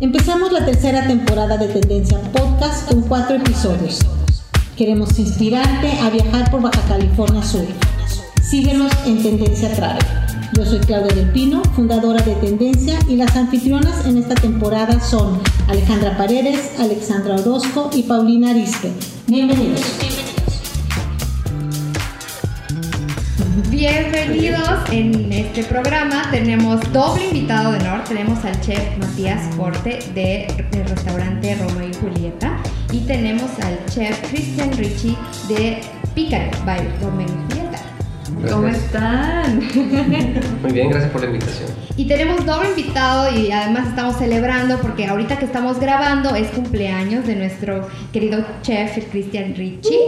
Empezamos la tercera temporada de Tendencia Podcast con cuatro episodios. Queremos inspirarte a viajar por Baja California Sur. Síguenos en Tendencia Travel. Yo soy Claudia del Pino, fundadora de Tendencia, y las anfitrionas en esta temporada son Alejandra Paredes, Alexandra Orozco y Paulina Arispe. Bienvenidos. Bienvenidos en este programa. Tenemos doble invitado de honor. Tenemos al chef Matías Corte de, del restaurante Romeo y Julieta. Y tenemos al chef Christian Ricci de Pícaro by Romeo y Julieta. ¿Cómo están? Muy bien, gracias por la invitación. Y tenemos doble invitado y además estamos celebrando porque ahorita que estamos grabando es cumpleaños de nuestro querido chef Christian Ricci.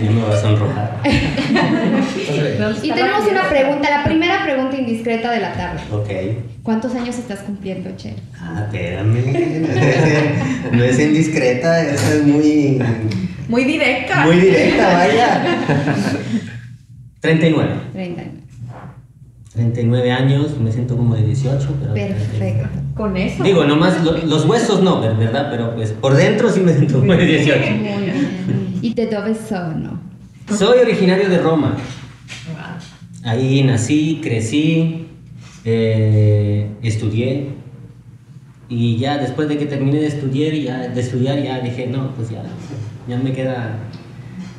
Y me vas a sonrojar. y tenemos una pregunta, la primera pregunta indiscreta de la tarde. Ok. ¿Cuántos años estás cumpliendo, chef? Ah, espérame. No es indiscreta, esa es muy. Muy directa. Muy directa, vaya. 39. 39. 39 años, me siento como de 18, pero... Perfecto. Con eso. Digo, nomás lo- los huesos no, ¿verdad? Pero pues por dentro sí me siento como de 18. Muy bien. ¿Y de dónde sono? Soy originario de Roma. Ahí nací, crecí, eh, estudié. Y ya después de que terminé de estudiar, ya, de estudiar, ya dije, no, pues ya, ya me queda...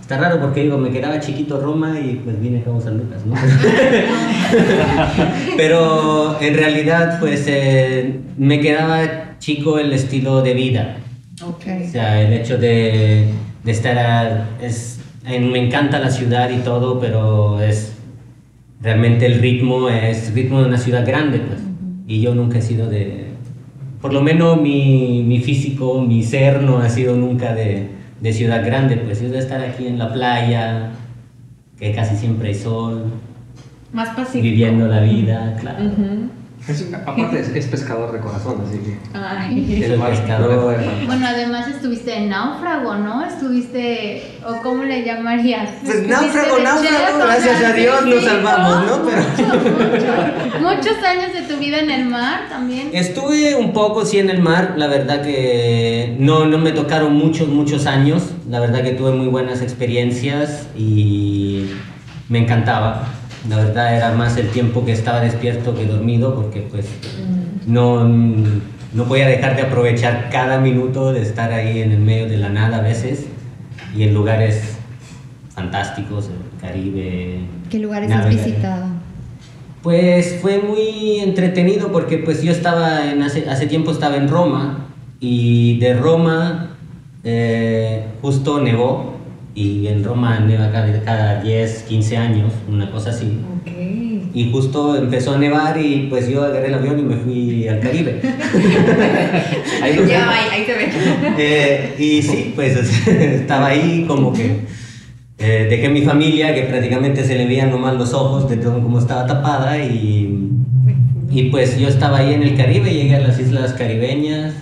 Está raro porque digo, me quedaba chiquito Roma y pues vine acá a San Lucas, ¿no? Pero en realidad, pues eh, me quedaba chico el estilo de vida. O sea, el hecho de, de estar... a- es, en- me encanta la ciudad y todo, pero es... Realmente el ritmo es ritmo de una ciudad grande, pues. Y yo nunca he sido de... Por lo menos mi, mi físico, mi ser no ha sido nunca de, de ciudad grande, pues. Yo de estar aquí en la playa, que casi siempre hay sol, Más pacífico. viviendo la vida, claro. Es- aparte es, es pescador de corazón, así que Ay. Soy pescador. Bueno, además estuviste en náufrago, ¿no? Estuviste, o cómo le llamarías. Pues náufrago, náufrago, gracias a Dios sí, nos salvamos, ¿no? Pero- Mucho, mucho. Muchos años de tu vida en el mar también. Estuve un poco sí en el mar, la verdad que no, no me tocaron muchos, muchos años, la verdad que tuve muy buenas experiencias y me encantaba. La verdad era más el tiempo que estaba despierto que dormido porque pues no, no podía dejar de aprovechar cada minuto de estar ahí en el medio de la nada a veces y en lugares fantásticos, el Caribe. ¿Qué lugares has visitado? Pues fue muy entretenido porque pues yo estaba en hace, hace tiempo estaba en Roma y de Roma eh, justo nevó y en Roma neva cada, cada 10, 15 años, una cosa así. Y justo empezó a nevar y pues yo agarré el avión y me fui al Caribe. ahí lo Ya, tengo. ahí, ahí te ven. Eh, y sí, pues estaba ahí como que eh, dejé mi familia, que prácticamente se le veían nomás los ojos de todo como estaba tapada y, y pues yo estaba ahí en el Caribe, llegué a las islas caribeñas,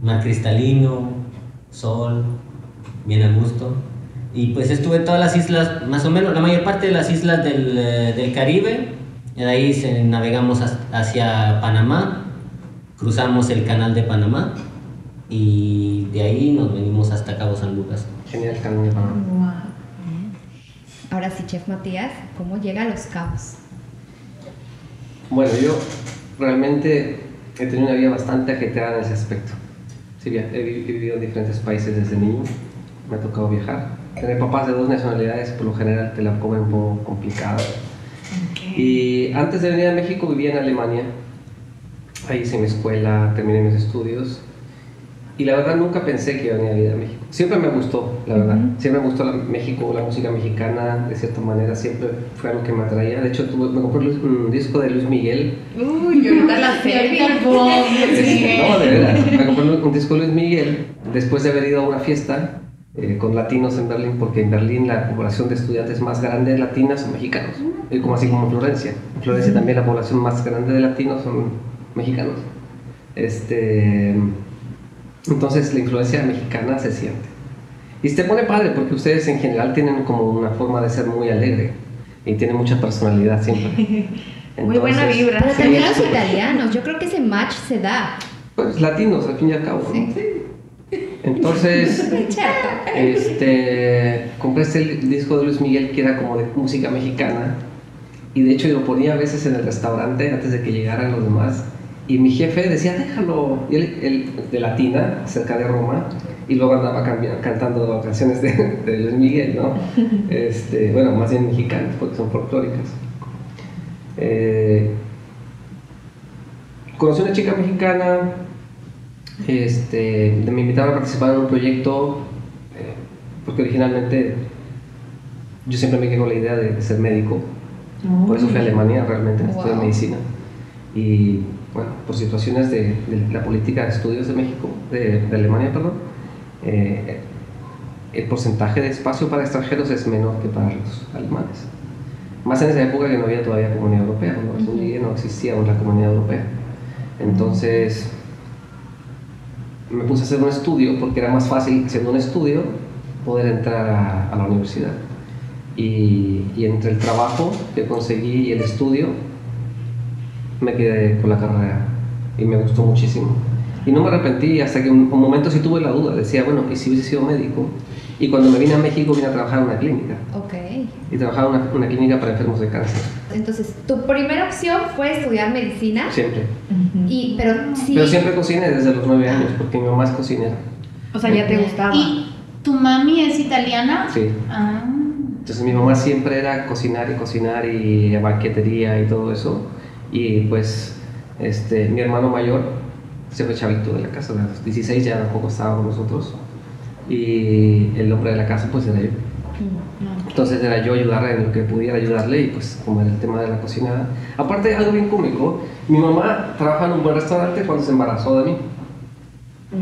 mar cristalino, sol, bien a gusto. Y pues estuve en todas las islas, más o menos, la mayor parte de las islas del, eh, del Caribe. De ahí se, navegamos hacia Panamá, cruzamos el canal de Panamá y de ahí nos venimos hasta Cabo San Lucas. genial canal de Panamá. Ahora sí, chef Matías, ¿cómo llega a Los Cabos? Bueno, yo realmente he tenido una vida bastante ajetreada en ese aspecto. Sí, vi- he vivido en diferentes países desde niño, me ha tocado viajar. Tener papás de dos nacionalidades por lo general te la ponen un poco complicada. Y antes de venir a México vivía en Alemania. Ahí hice mi escuela, terminé mis estudios. Y la verdad nunca pensé que iba a venir a vivir a México. Siempre me gustó, la verdad. Siempre me gustó la, México, la música mexicana, de cierta manera. Siempre fue algo que me atraía. De hecho, tuve- me compré un disco de Luis Miguel. Uy, ahorita la Sí, ahorita el boom, sí. No, de veras. Me compré un, un disco de Luis Miguel después de haber ido a una fiesta eh, con latinos en Berlín, porque en Berlín la población de estudiantes más grande de latinas son mexicanos, y como así como en Florencia. En Florencia también la población más grande de latinos son mexicanos. Este, entonces la influencia mexicana se siente. Y se pone padre porque ustedes en general tienen como una forma de ser muy alegre y tienen mucha personalidad siempre. Muy buena vibra. Pero sí, también los italianos, yo creo que ese match se da. pues latinos al fin y al cabo. ¿no? Entonces, este, compré este disco de Luis Miguel que era como de música mexicana y de hecho yo lo ponía a veces en el restaurante antes de que llegaran los demás y mi jefe decía déjalo, y él, él de Latina, cerca de Roma, y luego andaba cantando canciones de, de Luis Miguel, ¿no? Este, bueno, más bien mexicanas porque son folclóricas. Eh, conocí una chica mexicana, este, me invitaron a participar en un proyecto, eh, porque originalmente yo siempre me quedé con la idea de, de ser médico, por eso fui a Alemania realmente Wow. medicina. Y bueno, por situaciones de, de la política de estudios de México, de, de Alemania, perdón, eh, el porcentaje de espacio para extranjeros es menor que para los alemanes. Más en esa época que no había todavía comunidad europea, llegué no existía aún la comunidad europea. Entonces me puse a hacer un estudio porque era más fácil haciendo un estudio poder entrar a, a la universidad. Y, y entre el trabajo que conseguí y el estudio me quedé con la carrera y me gustó muchísimo. Y no me arrepentí hasta que un, un momento sí tuve la duda, decía, bueno, ¿y si hubiese sido médico? Y cuando me vine a México vine a trabajar en una clínica Ok. y trabajaba en una, una clínica para enfermos de cáncer, Entonces, tu primera opción fue estudiar medicina, siempre. y, pero sí. Pero siempre cociné desde los nueve años porque mi mamá es cocinera. O sea, ya te gustaba. ¿Y tu mami es italiana? Sí. Ah. Entonces mi mamá siempre era cocinar y cocinar y banquetería y todo eso. Y pues este, mi hermano mayor se fue chavito de la casa, a los 16 ya tampoco estaba con nosotros. Y el hombre de la casa pues era yo. Entonces era yo ayudarle en lo que pudiera ayudarle y pues como era el tema de la cocina. Aparte algo bien cómico, mi mamá trabaja en un buen restaurante cuando se embarazó de mí.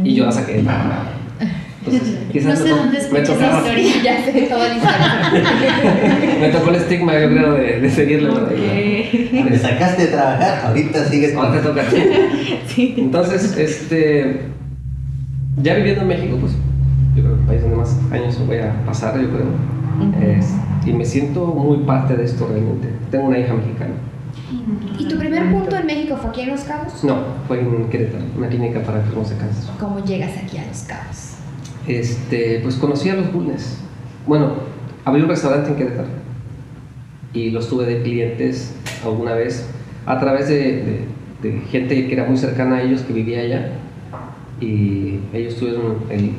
Y yo la saqué de trabajar. Entonces, quizás No sé me, dónde me escuché esa tocaba- historia. Ya sé toda la historia. me tocó el estigma, yo creo, de, de seguirle por ahí. Me sacaste de trabajar, ahorita sigues. Ahora te toca ti. Entonces, este, ya viviendo en México, pues yo creo que el país donde más años voy a pasar, yo creo. Es- y me siento muy parte de esto realmente. Tengo una hija mexicana. ¿Y tu primer punto en México fue aquí en Los Cabos? No, fue en Querétaro, una clínica para enfermos de cáncer. ¿Cómo llegas aquí a Los Cabos? Este, pues conocí a los Bulnes. Bueno, abrí un restaurante en Querétaro y los tuve de clientes alguna vez a través de, de- de gente que era muy cercana a ellos que vivía allá y ellos tuvieron el,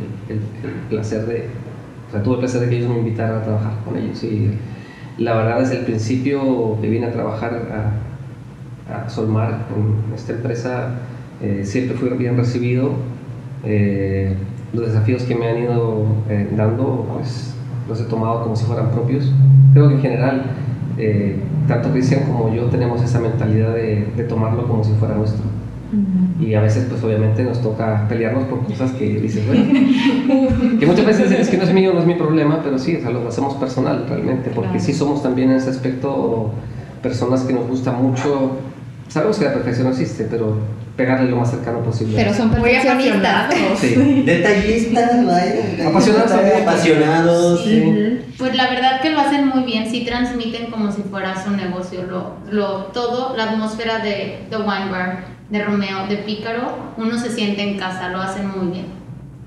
placer de, o sea, tuve el placer de que ellos me invitaran a trabajar con ellos y la verdad desde el principio que vine a trabajar a, Solmar en esta empresa eh, siempre fui bien recibido. Eh, los desafíos que me han ido eh, dando, pues los he tomado como si fueran propios. Creo que en general, eh, tanto Cristian como yo tenemos esa mentalidad de tomarlo como si fuera nuestro. Y a veces, pues obviamente nos toca pelearnos por cosas que dices, bueno, que muchas veces es que no es mío, no es mi problema, pero sí, o sea, lo hacemos personal realmente, porque Claro. sí somos también en ese aspecto personas que nos gusta mucho. Sabemos que la perfección no existe, pero pegarle lo más cercano posible. Pero son Muy perfeccionistas. Sí. Detallistas. Apasionados también. Apasionados. Sí. Pues la verdad que lo hacen muy bien, sí transmiten como si fuera su negocio, lo, lo, todo, la atmósfera de The Wine Bar, de Romeo, de Pícaro, uno se siente en casa, lo hacen muy bien.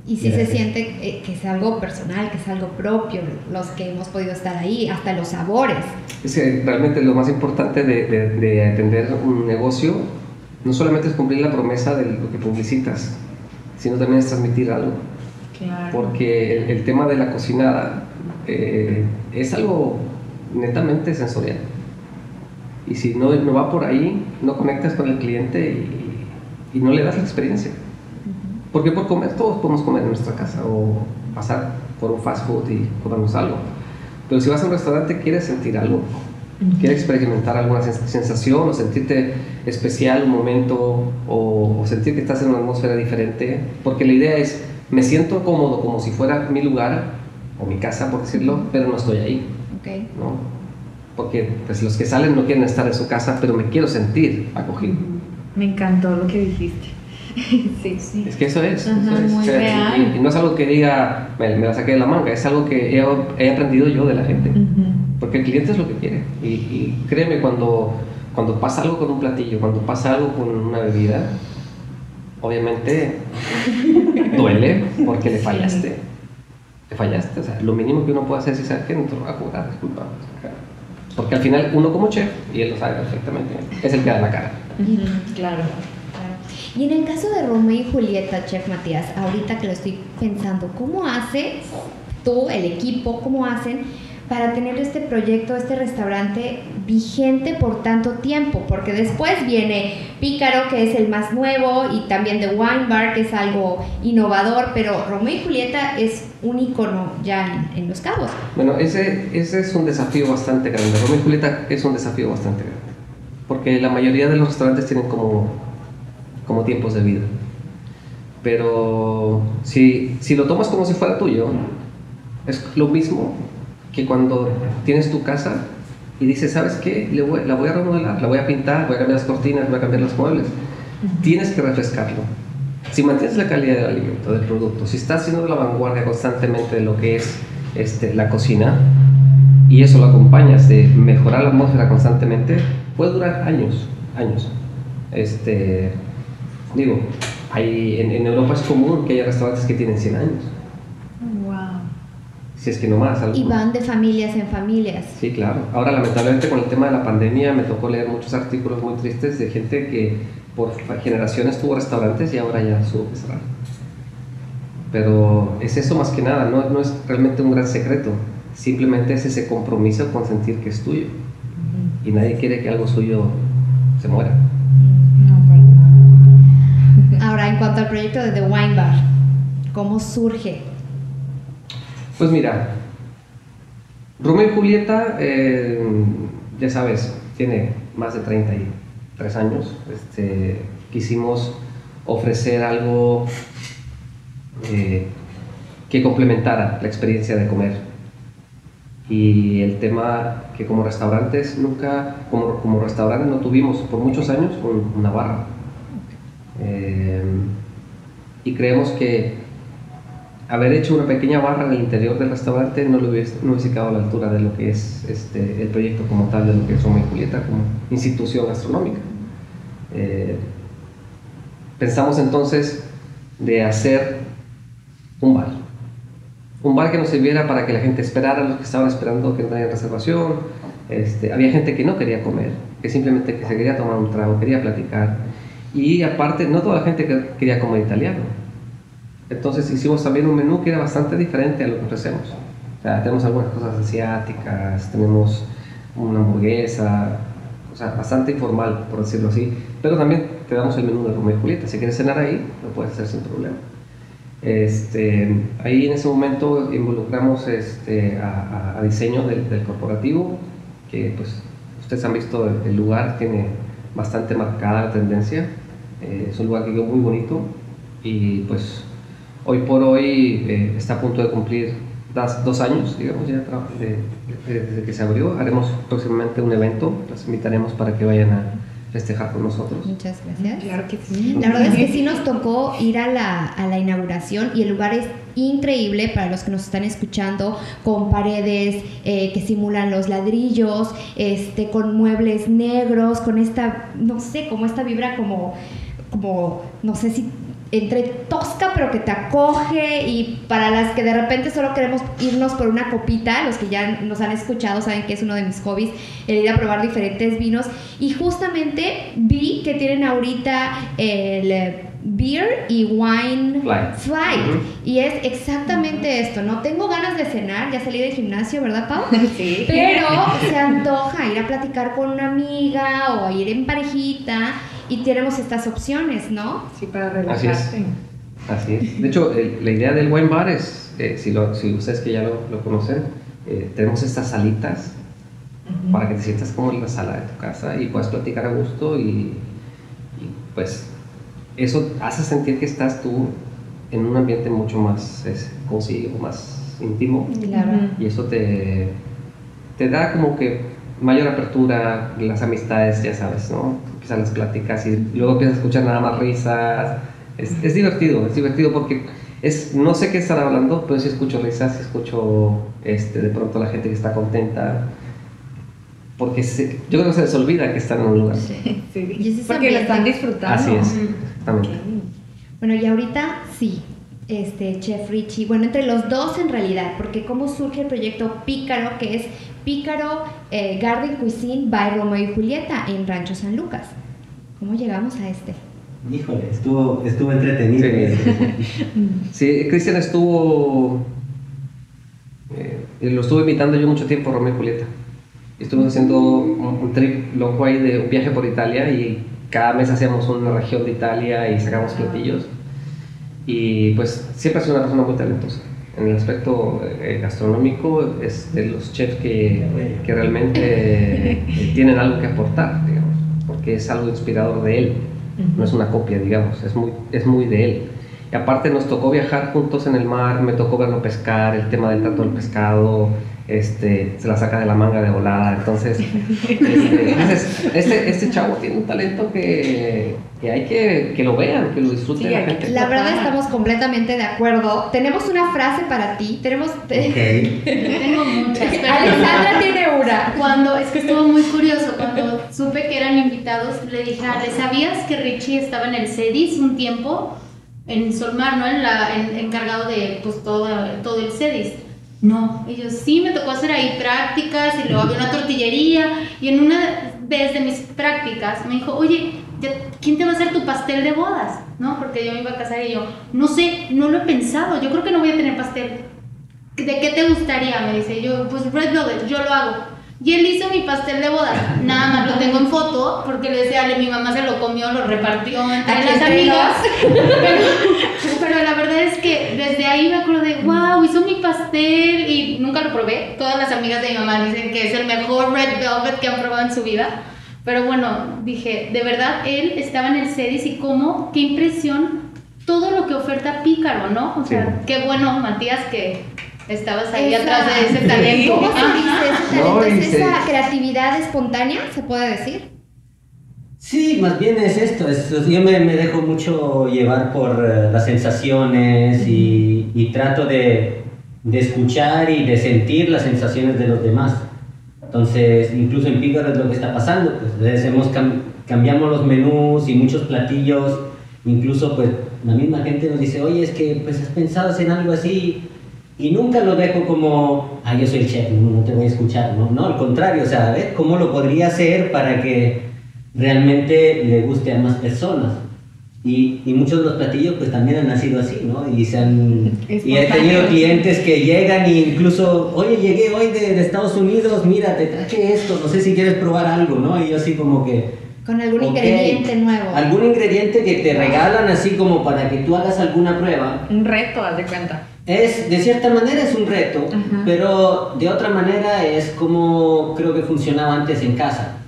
Y sí se siente eh, que es algo personal, que es algo propio, los que hemos podido estar ahí, hasta los sabores. Es que realmente lo más importante de, de- de atender un negocio no solamente es cumplir la promesa de lo que publicitas, sino también es transmitir algo. Claro. Porque el, el tema de la cocinada eh, es algo netamente sensorial. Y si no, no va por ahí, no conectas con el cliente y, y no le das la experiencia. Porque por comer, todos podemos comer en nuestra casa o pasar por un fast food y comernos algo. Pero si vas a un restaurante, quieres sentir algo. Quieres experimentar alguna sens- sensación o sentirte especial un momento o, o sentir que estás en una atmósfera diferente. Porque la idea es, me siento cómodo como si fuera mi lugar o mi casa, por decirlo, pero no estoy ahí. ¿ok? ¿no? Porque pues, los que salen no quieren estar en su casa, pero me quiero sentir acogido. Me encantó lo que dijiste. sí, sí. Es que eso es. Ajá, eso es. muy O sea, real. y, y no es algo que diga, me, me la saqué de la manga, es algo que he, he aprendido yo de la gente. Porque el cliente es lo que quiere. Y, y créeme, cuando, cuando pasa algo con un platillo, cuando pasa algo con una bebida, obviamente duele porque le fallaste. Le fallaste, o sea, lo mínimo que uno puede hacer es decir, que no te lo voy a cobrar, disculpa. Porque al final uno como chef, y él lo sabe perfectamente, es el que da la cara. Claro. Claro. Y en el caso de Romeo y Julieta, Chef Matías, ahorita que lo estoy pensando, ¿cómo haces tú, el equipo, cómo hacen para tener este proyecto, este restaurante vigente por tanto tiempo? Porque después viene Pícaro, que es el más nuevo, y también The Wine Bar, que es algo innovador, pero Romeo y Julieta es un icono ya en, en Los Cabos. Bueno, ese, ese es un desafío bastante grande. Romeo y Julieta es un desafío bastante grande. Porque la mayoría de los restaurantes tienen como, como tiempos de vida. Pero si, si lo tomas como si fuera tuyo, es lo mismo que cuando tienes tu casa y dices, ¿sabes qué? Le voy- la voy a remodelar, la voy a pintar, voy a cambiar las cortinas, voy a cambiar los muebles. Tienes que refrescarlo. Si mantienes la calidad del alimento, del producto, si estás haciendo la vanguardia constantemente de lo que es este, la cocina, y eso lo acompañas de mejorar la atmósfera constantemente, puede durar años, años. Este, digo, hay, en, en Europa es común que haya restaurantes que tienen 100 años. Si es que no más. Y algunos. van de familias en familias. Sí, claro. Ahora, lamentablemente, con el tema de la pandemia, me tocó leer muchos artículos muy tristes de gente que por generaciones tuvo restaurantes y ahora ya tuvo que cerrar. Pero es eso más que nada, no, no es realmente un gran secreto. Simplemente es ese compromiso con sentir que es tuyo. Y nadie quiere que algo suyo se muera. Ahora, en cuanto al proyecto de The Wine Bar, ¿cómo surge? Pues mira, Romeo y Julieta, eh, ya sabes, tiene más de 33 años. Este, quisimos ofrecer algo eh, que complementara la experiencia de comer. Y el tema que como restaurantes nunca, como, como restaurantes no tuvimos por muchos años un- una barra. Eh, y creemos que haber hecho una pequeña barra en el interior del restaurante no lo hubiese, no hubiese quedado a la altura de lo que es este, el proyecto como tal, de lo que es Romeo y Julieta como institución gastronómica. Eh, pensamos entonces de hacer un bar. Un bar que nos sirviera para que la gente esperara, los que estaban esperando que no tenían reservación. Este, había gente que no quería comer, que simplemente que se quería tomar un trago, quería platicar. Y aparte, no toda la gente que- quería comer italiano. Entonces hicimos también un menú que era bastante diferente a lo que ofrecemos. O sea, tenemos algunas cosas asiáticas, tenemos una hamburguesa, o sea, bastante informal, por decirlo así. Pero también te damos el menú de Romeo y Julieta. Si quieres cenar ahí, lo puedes hacer sin problema. Este, ahí en ese momento involucramos este, a, a- diseño del, del corporativo, que pues ustedes han visto el, el lugar, tiene bastante marcada la tendencia. Eh, es un lugar que quedó muy bonito y pues hoy por hoy eh, está a punto de cumplir das- dos años, digamos, ya de- de- desde que se abrió. Haremos próximamente un evento, los invitaremos para que vayan a festejar con nosotros. Muchas gracias. Claro que sí. La verdad es que sí nos tocó ir a la, a la inauguración y el lugar es increíble para los que nos están escuchando, con paredes eh, que simulan los ladrillos, este, con muebles negros, con esta, no sé, como esta vibra como, como, no sé si entre tosca pero que te acoge y para las que de repente solo queremos irnos por una copita, los que ya nos han escuchado saben que es uno de mis hobbies, el ir a probar diferentes vinos y justamente vi que tienen ahorita el eh, beer y wine Flight. y es exactamente esto, no tengo ganas de cenar, ya salí del gimnasio, ¿verdad Pau? Sí. Pero se antoja ir a platicar con una amiga o a ir en parejita y tenemos estas opciones, ¿no? Sí, para Así es. relajarte. Así es. De hecho, el- la idea del wine bar es, eh, si, lo- si ustedes que ya lo, lo conocen, eh, tenemos estas salitas para que te sientas como en la sala de tu casa y puedas platicar a gusto y, y, pues eso hace sentir que estás tú en un ambiente mucho más es, consigo, más íntimo Claro. y eso te, te da como que mayor apertura, las amistades, ya sabes, ¿no? Empiezan las pláticas y luego empiezas a escuchar nada más risas. Es, es divertido, es divertido porque es, no sé qué están hablando, pero sí escucho risas, sí escucho este, de pronto la gente que está contenta. Porque se- yo creo que se les olvida que están en un lugar. Sí. Y es ese Porque lo están disfrutando. Así es, exactamente. Bueno, y ahorita sí, este Chef Richie, bueno, entre los dos en realidad, porque cómo surge el proyecto Pícaro, que es Pícaro eh, Garden Cuisine by Romeo y Julieta en Rancho San Lucas. ¿Cómo llegamos a este? Híjole, estuvo, estuvo entretenido. Sí. Sí, Cristian estuvo. eh, lo estuve invitando yo mucho tiempo Romeo y Julieta. Estuvimos haciendo un, un trip loco ahí de un viaje por Italia y cada mes hacíamos una región de Italia y sacamos platillos. Y pues siempre ha sido una persona muy talentosa. En el aspecto eh, gastronómico es de los chefs que, que realmente eh, tienen algo que aportar, digamos, porque es algo inspirador de él, no es una copia, digamos, es muy, es muy de él. Y aparte nos tocó viajar juntos en el mar, me tocó verlo pescar, el tema del trato del pescado, este, se la saca de la manga de volada. Entonces, este, entonces, este, este chavo tiene un talento que, que hay que, que lo vean, que lo disfruten Sí, la gente. La verdad estamos completamente de acuerdo. Tenemos una frase para ti. Tenemos. Ok. Tengo muchas. Alexandra tiene una. Cuando, es que estuvo muy curioso, cuando supe que eran invitados, le dije, "Ah, ¿le sabías que Richie estaba en el CEDIS un tiempo? En Solmar, ¿no? En la, en- encargado de pues todo, todo el CEDIS. No, y yo sí, me tocó hacer ahí prácticas y luego había una tortillería y en una vez de mis prácticas me dijo, oye, ¿quién te va a hacer tu pastel de bodas? ¿No? Porque yo me iba a casar y yo, no sé, no lo he pensado, yo creo que no voy a tener pastel. ¿De qué te gustaría? Me dice yo, pues Red Velvet, yo lo hago. Y él hizo mi pastel de bodas. Nada más lo tengo en foto porque le decía, "Ale, mi mamá se lo comió, lo repartió entre las amigas. Pero, pero la verdad es que desde ahí me acuerdo de, wow, hizo mi pastel y nunca lo probé. Todas las amigas de mi mamá dicen que es el mejor Red Velvet que han probado en su vida. Pero bueno, dije, de verdad, él estaba en el CEDIS y cómo, qué impresión todo lo que oferta Pícaro, ¿no? O sea, Sí. qué bueno, Matías, que estabas ahí Esa- atrás de ese talento. ¿Cómo se dice ese No, talento? y ¿Es esa creatividad espontánea, se puede decir? Sí, más bien es esto. es- yo me, me dejo mucho llevar por eh, las sensaciones y, y trato de, de escuchar y de sentir las sensaciones de los demás. Entonces, incluso en Pícaro es lo que está pasando. Pues, hemos cam- cambiamos los menús y muchos platillos. Incluso, pues, la misma gente nos dice, oye, es que pues has pensado hacer algo así. Y nunca lo dejo como, ah, yo soy el chef, no, no te voy a escuchar. No, no al contrario, o sea, a ver cómo lo podría hacer para que realmente le guste a más personas. Y, y muchos de los platillos pues también han nacido así, ¿no? Y, se han, y he tenido clientes que llegan e incluso, oye, llegué hoy de, de Estados Unidos, mira, te traje esto, no sé si quieres probar algo, ¿no? Y yo así como que... Con algún ok, ingrediente nuevo. Algún ingrediente que te regalan así como para que tú hagas alguna prueba. Un reto, haz de cuenta. Es, de cierta manera es un reto, Ajá. pero de otra manera es como creo que funcionaba antes en casa.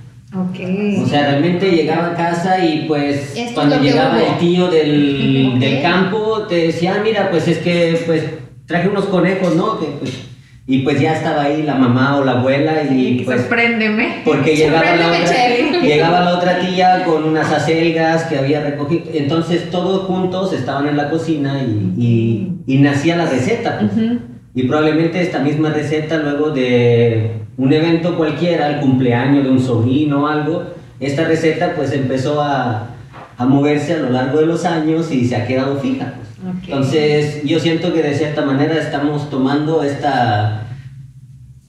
O sea, realmente llegaba a casa y pues Esto cuando llegaba el tío del, del campo te decía, "Ah, mira, pues es que pues traje unos conejos, ¿no? Que, pues, y pues ya estaba ahí la mamá o la abuela y pues Sorpréndeme. porque llegaba la, otra, llegaba la otra tía con unas acelgas que había recogido. Entonces todos juntos estaban en la cocina y, y- y nacía la receta. pues. Y probablemente esta misma receta luego de un evento cualquiera, el cumpleaños de un sobrino o algo, esta receta pues empezó a, a moverse a lo largo de los años y se ha quedado fija. pues. Entonces yo siento que de cierta manera estamos tomando esta...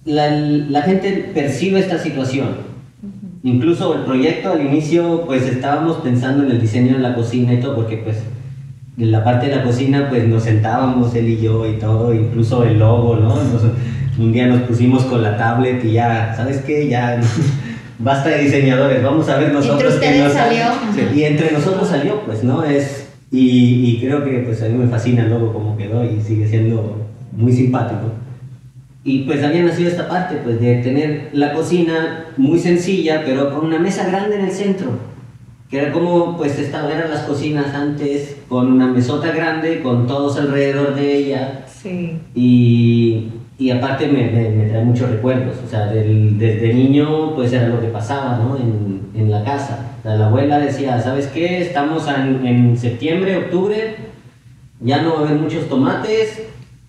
La, la gente percibe esta situación. Incluso el proyecto al inicio pues estábamos pensando en el diseño de la cocina y todo porque pues en la parte de la cocina pues nos sentábamos él y yo y todo, incluso el logo, ¿no? Un día nos pusimos con la tablet y ya, ¿sabes qué? Ya basta de diseñadores, vamos a ver nosotros Entre ustedes salió. Sí, Y entre nosotros salió, pues, ¿no? Es, y, y creo que pues a mí me fascina el logo como quedó y sigue siendo muy simpático. Y pues había nacido esta parte, pues de tener la cocina muy sencilla, pero con una mesa grande en el centro. Que era como, pues, estaban eran las cocinas antes, con una mesota grande, con todos alrededor de ella. Sí. Y, y aparte me, me, me trae muchos recuerdos. O sea, del- desde niño, pues era lo que pasaba, ¿no? En, en la casa. Sea, la abuela decía, ¿sabes qué? Estamos en, en septiembre, octubre, ya no va a haber muchos tomates,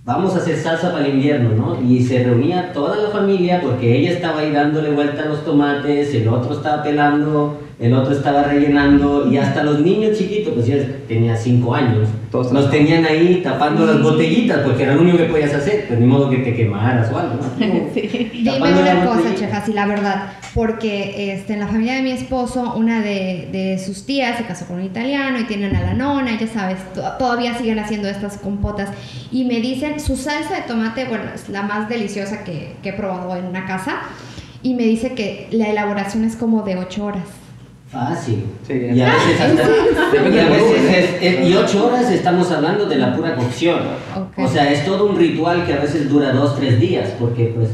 vamos a hacer salsa para el invierno, ¿no? Y se reunía toda la familia porque ella estaba ahí dándole vuelta a los tomates, el otro estaba pelando el otro estaba rellenando y hasta los niños chiquitos, pues ya tenía 5 años, Todos los tenían ahí tapando las botellitas porque era lo único que podías hacer, pues ni modo que te quemaras o algo, ¿no? Dime una cosa, botellita. chef, así la verdad, porque este, en la familia de mi esposo, una de, de sus tías se casó con un italiano y tienen a la nona, ya sabes, to- todavía siguen haciendo estas compotas y me dicen, su salsa de tomate, bueno, es la más deliciosa que, que he probado en una casa y me dice que la elaboración es como de 8 horas. Fácil. Sí, y a veces hasta. Y, a veces es- es- y ocho horas estamos hablando de la pura cocción. Ok. O sea, es todo un ritual que a veces dura dos, tres días, porque pues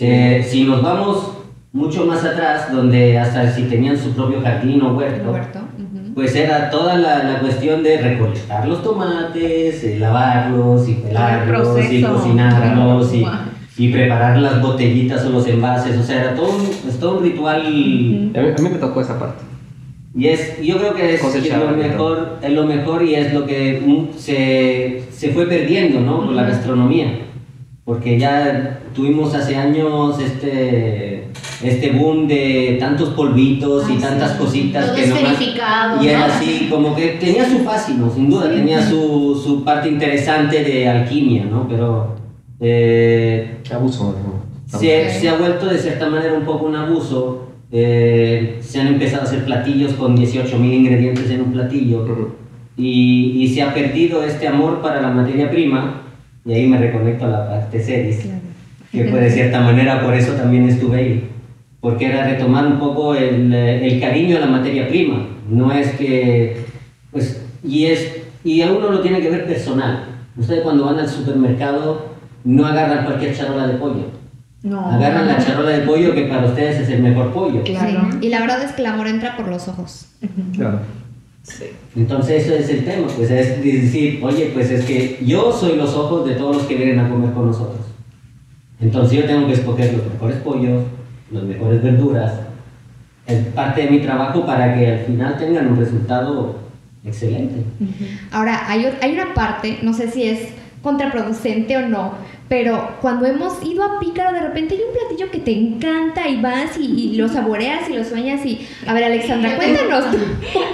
eh, si nos vamos mucho más atrás, donde hasta si tenían su propio jardín o huerto, Huerto, ujú. pues era toda la, la cuestión de recolectar los tomates, eh, lavarlos y pelarlos y cocinarlos y, y preparar las botellitas o los envases, o sea, era todo un, es todo un ritual A mí, a mí me tocó esa parte. Y es, yo creo que es Cosechar, lo ¿no? mejor, es lo mejor y es lo que se, se fue perdiendo, ¿no? Con la gastronomía. Porque ya tuvimos hace años este, este boom de tantos polvitos y Ah, tantas sí. cositas Todo que nomás- Y era ¿no? así, como que tenía su fascino, sin duda, tenía su, su parte interesante de alquimia, ¿no? Pero eh, Abuso. ¿no? se, se ha vuelto de cierta manera un poco un abuso. Eh, se han empezado a hacer platillos con 18.000 ingredientes en un platillo y, y se ha perdido este amor para la materia prima. Y ahí me reconecto a la parte series, que fue de cierta manera por eso también estuve ahí. Porque era retomar un poco el, eh, el cariño a la materia prima. No es que. Pues, y, es, y a uno lo tiene que ver personal. Ustedes cuando van al supermercado no agarran cualquier charola de pollo. No. Agarran la charola de pollo que para ustedes es el mejor pollo. Claro. Sí, Y la verdad es que el amor entra por los ojos. Claro. Sí. Entonces eso es el tema, pues es decir, oye, pues es que yo soy los ojos de todos los que vienen a comer con nosotros. Entonces yo tengo que escoger los mejores pollos, las mejores verduras, es parte de mi trabajo para que al final tengan un resultado excelente. Ahora, hay una parte, no sé si es contraproducente o no, pero cuando hemos ido a Pícaro, de repente hay un platillo que te encanta y vas y, y lo saboreas y lo sueñas y... A ver, Alexandra, cuéntanos, tú-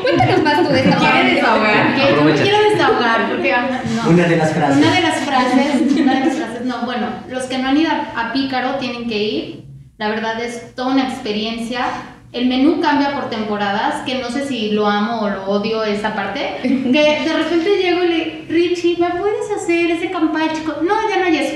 cuéntanos más tú de esta ¿Quieres parte. desahogar? Yo me quiero desahogar porque ah, no. Una de las frases. Una de las frases, una de las frases, no, bueno, los que no han ido a, a Pícaro tienen que ir. La verdad es toda una experiencia. El menú cambia por temporadas, que no sé si lo amo o lo odio esa parte. Que de repente llego y le Richie, ¿me puedes hacer ese campacho? No, ya no hay eso.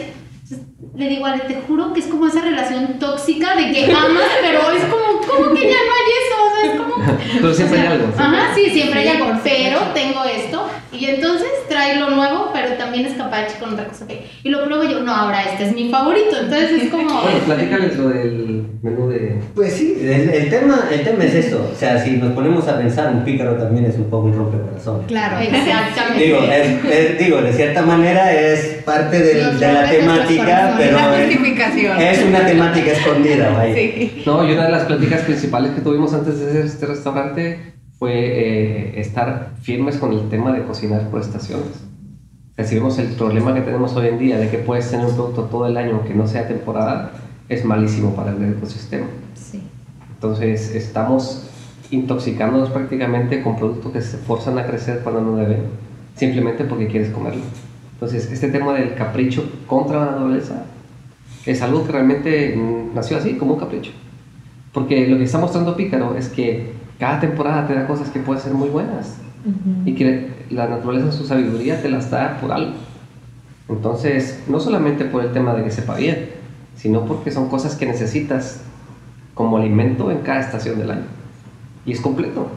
Le digo, Ale, te juro que es como esa relación tóxica de que amas, pero es como, ¿cómo que ya no hay eso? O sea, es como... Pero siempre O sea, hay algo. Ajá, sí, siempre hay algo, pero tengo esto. Y entonces trae lo nuevo, pero también es capache con otra cosa. que- Y lo pruebo yo, no, ahora este es mi favorito. Entonces es como. Bueno, platícales lo del menú de. Pues sí, el, el tema, el tema es eso. O sea, si nos ponemos a pensar, un pícaro también es un poco un rompecorazón. Claro. Exactamente. Digo, es- es- digo, de cierta manera es parte del- de la temática, corazones. Pero es, justificación. es una temática escondida, vaya. Sí. No, y una de las pláticas principales que tuvimos antes de hacer este restaurante fue eh, estar firmes con el tema de cocinar por estaciones. O sea, si vemos el problema que tenemos hoy en día de que puedes tener un producto todo el año que no sea temporada, es malísimo para el ecosistema. Sí. Entonces estamos intoxicándonos prácticamente con productos que se forzan a crecer cuando no deben, simplemente porque quieres comerlo. Entonces este tema del capricho contra la naturaleza es algo que realmente nació así, como un capricho. Porque lo que está mostrando Pícaro es que cada temporada te da cosas que pueden ser muy buenas y que la naturaleza en su sabiduría te las da por algo. Entonces, no solamente por el tema de que sepa bien, sino porque son cosas que necesitas como alimento en cada estación del año. Y es completo.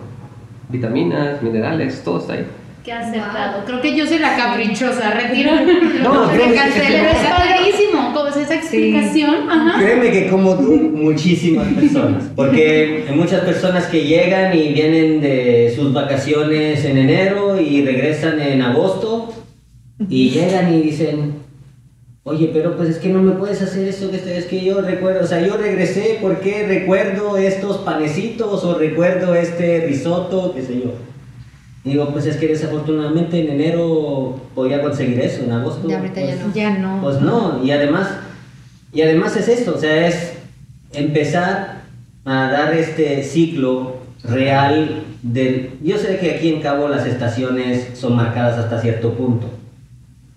Vitaminas, minerales, todo está ahí. Qué acertado. Creo que yo soy la caprichosa. Retiro. No, me creo que- esa explicación. Ajá. Créeme que como tú, muchísimas personas. Porque hay muchas personas que llegan y vienen de sus vacaciones en enero y regresan en agosto y llegan y dicen, oye, pero pues es que no me puedes hacer eso, que es que yo recuerdo, o sea, yo regresé porque recuerdo estos panecitos o recuerdo este risotto, qué sé yo. Digo, pues es que desafortunadamente en enero podía conseguir eso, en agosto. Ya ahorita ya pues, no. Ya no. pues no, y además, y además es esto, o sea, es empezar a dar este ciclo real del... Yo sé que aquí en Cabo las estaciones son marcadas hasta cierto punto.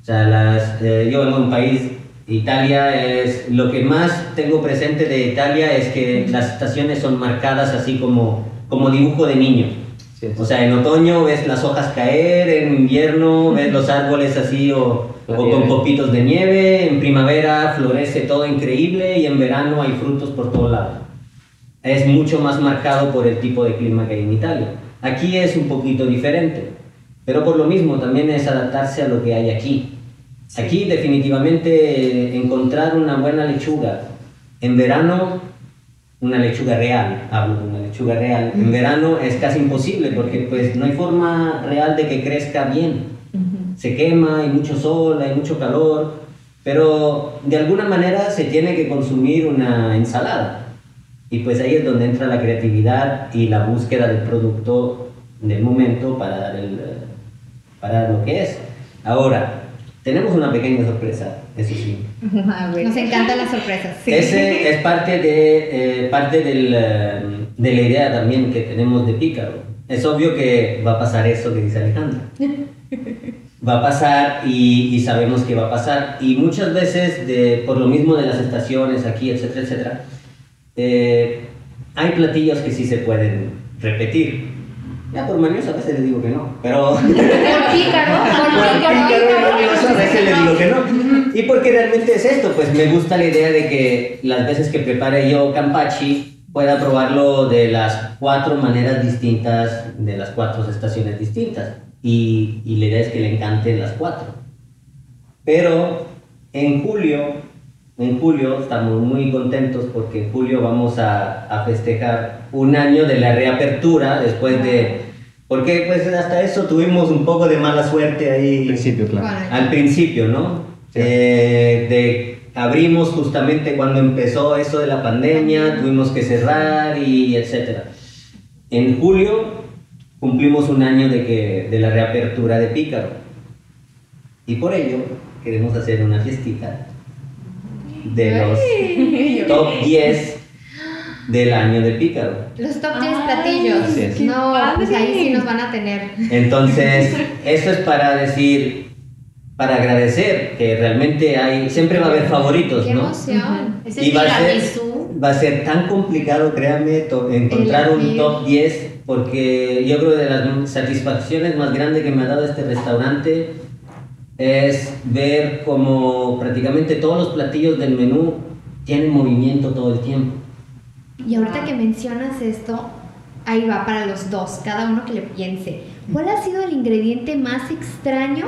O sea, las, eh, yo vengo de un país, Italia es... Lo que más tengo presente de Italia es que las estaciones son marcadas así como, como dibujo de niño. Es. O sea, en otoño ves las hojas caer, en invierno ves los árboles así o, o con copitos de nieve, en primavera florece todo increíble y en verano hay frutos por todo lado. Es mucho más marcado por el tipo de clima que hay en Italia. Aquí es un poquito diferente, pero por lo mismo también es adaptarse a lo que hay aquí. Aquí definitivamente encontrar una buena lechuga en verano una lechuga real, hablo de una lechuga real, en verano es casi imposible porque pues no hay forma real de que crezca bien. Se quema, hay mucho sol, hay mucho calor, pero de alguna manera se tiene que consumir una ensalada. Y pues ahí es donde entra la creatividad y la búsqueda del producto del momento para dar, el, eh, para dar lo que es. Ahora, tenemos una pequeña sorpresa, eso sí. A ver. Nos encantan las sorpresas. Ese es parte, de, eh, parte del, eh, de la idea también que tenemos de Pícaro. Es obvio que va a pasar eso que dice Alejandra. Va a pasar y, y sabemos que va a pasar. Y muchas veces, de, por lo mismo de las estaciones aquí, etcétera, etcétera, eh, hay platillos que sí se pueden repetir. Ya por mañoso a veces le digo que no, pero... Por pícaro, por Por pícaro. pícaro y mañoso a veces le digo que no. Y porque realmente es esto, pues me gusta la idea de que las veces que prepare yo campachi pueda probarlo de las cuatro maneras distintas, de las cuatro estaciones distintas. Y, y la idea es que le encanten las cuatro. Pero en julio, en julio estamos muy contentos porque en julio vamos a, a festejar un año de la reapertura después de... Porque pues hasta eso tuvimos un poco de mala suerte ahí Al principio, claro. Al principio, ¿no? Eh, de, abrimos justamente cuando empezó eso de la pandemia, tuvimos que cerrar y etcétera. En julio cumplimos un año de, que, de la reapertura de Pícaro. Y por ello queremos hacer una fiestita de los top 10 del año de Pícaro. Los top 10 Ay, platillos. No, pues ahí sí nos van a tener. Entonces, eso es para decir, para agradecer que realmente hay, siempre va a haber favoritos, ¡Qué ¿no? emoción! Ese Y va a ser, va a ser tan complicado, créanme, to- encontrar un top 10, porque yo creo que de las satisfacciones más grandes que me ha dado este restaurante es ver como prácticamente todos los platillos del menú tienen movimiento todo el tiempo. Y ahorita que mencionas esto, ahí va para los dos, cada uno que le piense. ¿Cuál ha sido el ingrediente más extraño?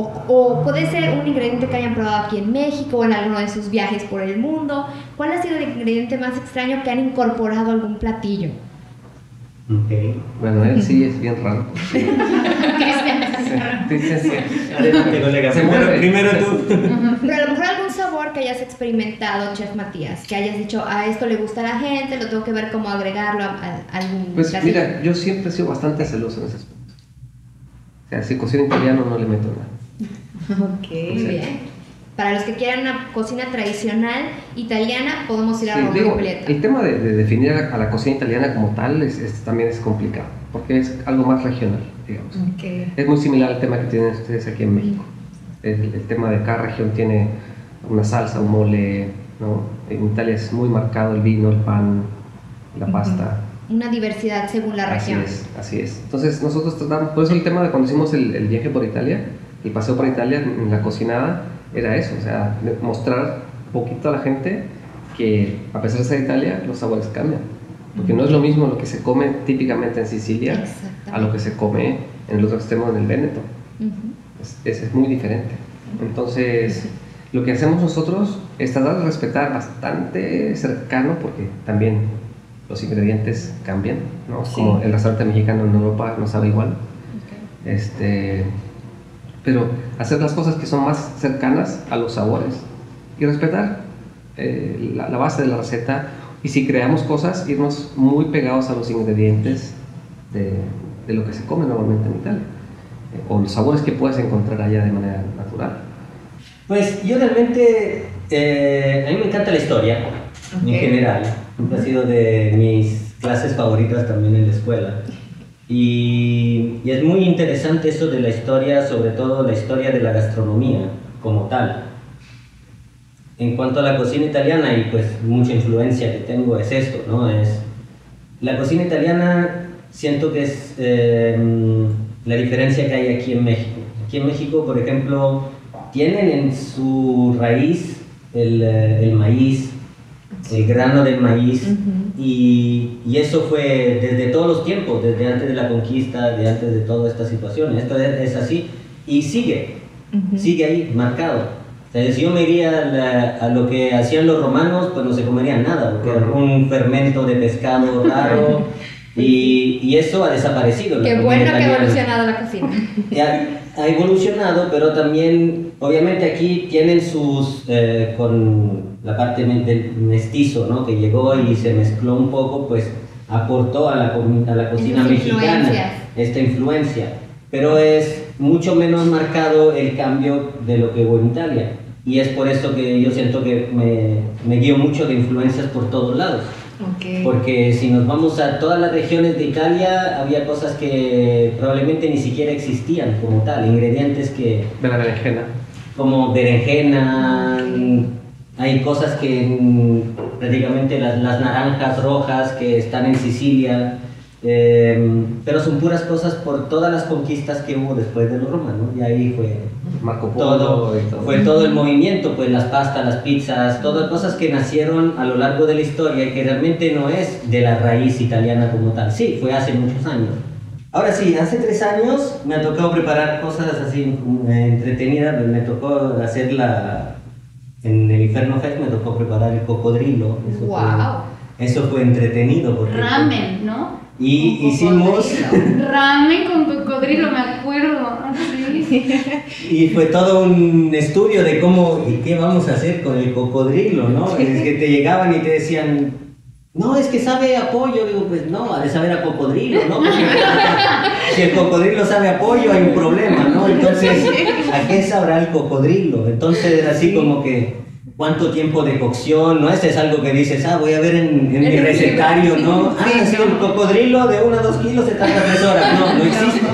O, o puede ser un ingrediente que hayan probado aquí en México o en alguno de sus viajes por el mundo. ¿Cuál ha sido el ingrediente más extraño que han incorporado a algún platillo? Ok. Bueno, él sí es bien raro. Sí. Primero, tú. Pero a lo mejor algún sabor que hayas experimentado, Chef Matías, que hayas dicho, a esto le gusta a la gente, lo tengo que ver cómo agregarlo a, a- a algún Pues platillo". mira, yo siempre he sido bastante celoso en ese aspecto. O sea, si cocino italiano no le meto nada. Ok. Muy bien. Para los que quieran una cocina tradicional italiana, podemos ir a Sí, Romeo y digo, el tema de, de definir a la, a la cocina italiana como tal es, es- también es complicado, porque es algo más regional, digamos. Ok. Es muy similar al tema que tienen ustedes aquí en México. El, el tema de cada región tiene una salsa, un mole, ¿no? En Italia es muy marcado el vino, el pan, la pasta. Una diversidad según la Así región. es, así es. Entonces nosotros tratamos, por eso el tema de cuando hicimos el, el viaje por Italia, el paseo por Italia en la cocinada, era eso, o sea, mostrar un poquito a la gente que a pesar de ser Italia, los sabores cambian. Porque no es lo mismo lo que se come típicamente en Sicilia a lo que se come en el otro extremo, en el Véneto. Ujú. Es, es- es muy diferente. Entonces, lo que hacemos nosotros es tratar de respetar bastante cercano, porque también los ingredientes cambian, ¿no? Sí. Como el restaurante mexicano en Europa no sabe igual. Este, pero hacer las cosas que son más cercanas a los sabores y respetar eh, la, la base de la receta. Y si creamos cosas, irnos muy pegados a los ingredientes de, de lo que se come normalmente en Italia. Eh, o los sabores que puedes encontrar allá de manera natural. Pues yo realmente, eh, a mí me encanta la historia en Ok. general. Ha sido de mis clases favoritas también en la escuela. Y, es muy interesante eso de la historia, sobre todo la historia de la gastronomía como tal. En cuanto a la cocina italiana, y pues mucha influencia que tengo es esto, ¿no? Es, la cocina italiana siento que es eh, la diferencia que hay aquí en México. Aquí en México, por ejemplo, tienen en su raíz el, eh, el maíz, el grano del maíz, y, y eso fue desde todos los tiempos, desde antes de la conquista, de antes de toda esta situación. Esto es, es así y sigue, sigue ahí marcado. O sea, si yo me iría a, la- a lo que hacían los romanos, pues no se comerían nada, porque era un fermento de pescado raro y, y eso ha desaparecido. Qué bueno que ha evolucionado la cocina. Ha evolucionado, pero también, obviamente aquí tienen sus, eh, con la parte del mestizo, ¿no? Que llegó y se mezcló un poco, pues aportó a la, a la cocina mexicana esta influencia. Pero es mucho menos marcado el cambio de lo que hubo en Italia. Y es por eso que yo siento que me, me guío mucho de influencias por todos lados. Porque si nos vamos a todas las regiones de Italia, había cosas que probablemente ni siquiera existían como tal, ingredientes que, De la berenjena. como berenjena, hay cosas que mm, prácticamente las, las naranjas rojas que están en Sicilia, eh, pero son puras cosas por todas las conquistas que hubo después de los romanos, y ahí fue Marco Polo todo, y todo. fue todo el movimiento, pues las pastas, las pizzas, todas cosas que nacieron a lo largo de la historia y que realmente no es de la raíz italiana como tal. Sí, fue hace muchos años. Ahora sí, hace tres años me ha tocado preparar cosas así eh, entretenidas, me tocó hacer la... En el Inferno Fest me tocó preparar el cocodrilo. Eso fue- Wow. Eso fue entretenido porque... Ramen, ¿no? Y Con hicimos... Ramen con cocodrilo, me acuerdo. Sí. Y fue todo un estudio de cómo y qué vamos a hacer con el cocodrilo, ¿no? Es que te llegaban y te decían, no, es que sabe a pollo. Digo, pues no, ha de saber a cocodrilo, ¿no? Porque si el cocodrilo sabe a pollo, hay un problema, ¿no? Entonces, ¿a qué sabrá el cocodrilo? Entonces, era así como que, ¿cuánto tiempo de cocción? ¿No? Este es algo que dices, ah, voy a ver en, en mi recetario, ¿no? Ah, sí, el cocodrilo de 1 a 2 kilos se tarda 3 horas. No, no existe.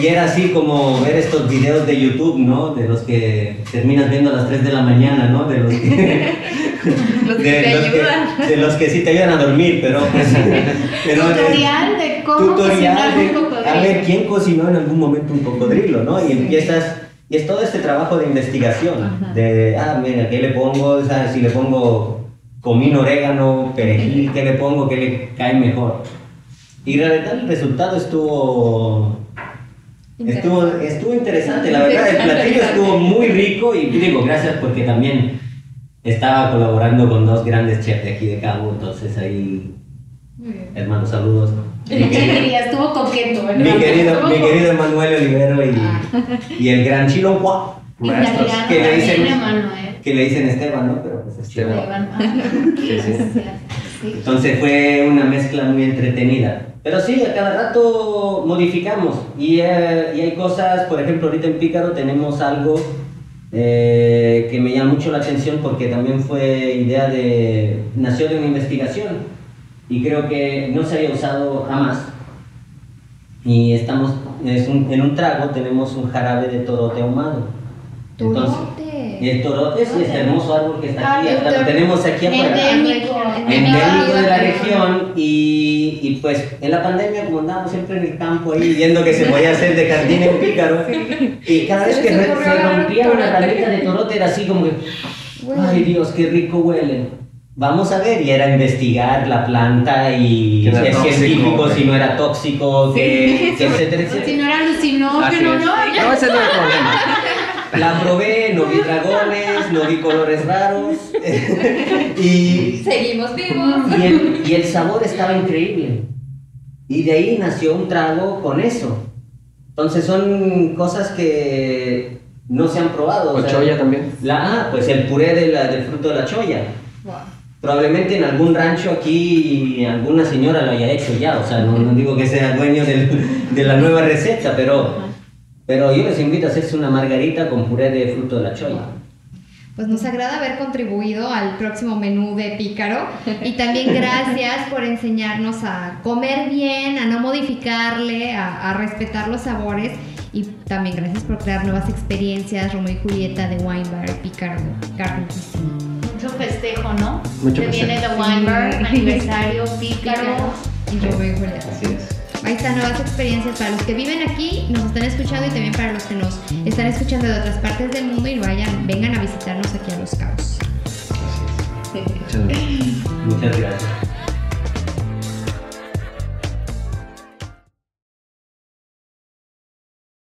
Y era así como ver estos videos de YouTube, ¿no? De los que terminas viendo a las 3 de la mañana, ¿no? De los que, Los que de te los que- ayudan. de los que sí te ayudan a dormir, pero pues... pero Tutorial de cómo tutorial cocinar de- un cocodrilo. A ver, ¿quién cocinó en algún momento un cocodrilo, no? Y empiezas... Y es todo este trabajo de investigación, de, ah, mira, ¿qué le pongo? O sea, si le pongo comino, orégano, perejil, ¿qué le pongo? ¿Qué le cae mejor? Y la verdad el resultado estuvo Estuvo, estuvo interesante, la verdad, el platillo estuvo muy rico y digo gracias porque también estaba colaborando con dos grandes chefs de aquí de Cabo, entonces ahí, hermanos, saludos. Estuvo coqueto, ¿verdad? mi querido, mi querido Emanuel Olivero y, y el gran Chilo Juan, Maestros. Que le dicen- Emanuel. que le dicen Esteban, ¿no? Pero pues. Esteban. Esteban. Sí, sí. Gracias. Sí. Entonces fue una mezcla muy entretenida. Pero sí, a cada rato modificamos. Y, eh, y hay cosas, por ejemplo, ahorita en Pícaro tenemos algo eh, que me llama mucho la atención porque también fue idea de. nació de una investigación. Y creo que no se había usado jamás. Y estamos. es un- en un trago tenemos un jarabe de torote ahumado. Entonces, Torote. y el torote sí, este hermoso árbol que está aquí, Ah, hasta lo tenemos aquí afuera Endémico. endémico de la región y, y pues en la pandemia como andábamos siempre en el campo ahí viendo que se podía hacer de jardín en pícaro y cada vez que se rompía una ramita de torote era así como que ay Dios qué rico huele vamos a ver y era investigar la planta y no ser tóxico, científico si no era tóxico que, que etcétera Si no era alucinógeno, es. ¿no? Ya. No, ese no es el problema. la probé no vi dragones no vi colores raros y Seguimos vivos. Y el, y el sabor estaba increíble. Y de ahí nació un trago con eso. Entonces son cosas que no se han probado. o Con sea, choya también. La, ah, pues el puré de la- del fruto de la choya. Wow. Probablemente en algún rancho aquí alguna señora lo haya hecho ya. O sea, no, no digo que sea dueño del- de la nueva receta, pero, pero yo les invito a hacerse una margarita con puré de fruto de la choya. Pues nos agrada haber contribuido al próximo menú de Pícaro y también gracias por enseñarnos a comer bien, a no modificarle, a, a respetar los sabores y también gracias por crear nuevas experiencias, Romeo y Julieta de Wine Bar, Pícaro, Garden. Mucho festejo, ¿no? Mucho Se viene festejo. The Wine Bar, aniversario, pícaro. Y Romeo y Julieta. Así es. Ahí están nuevas experiencias para los que viven aquí, nos están escuchando y también para los que nos están escuchando de otras partes del mundo y vayan, vengan a visitarnos aquí a Los Cabos. Muchas gracias. Muchas gracias.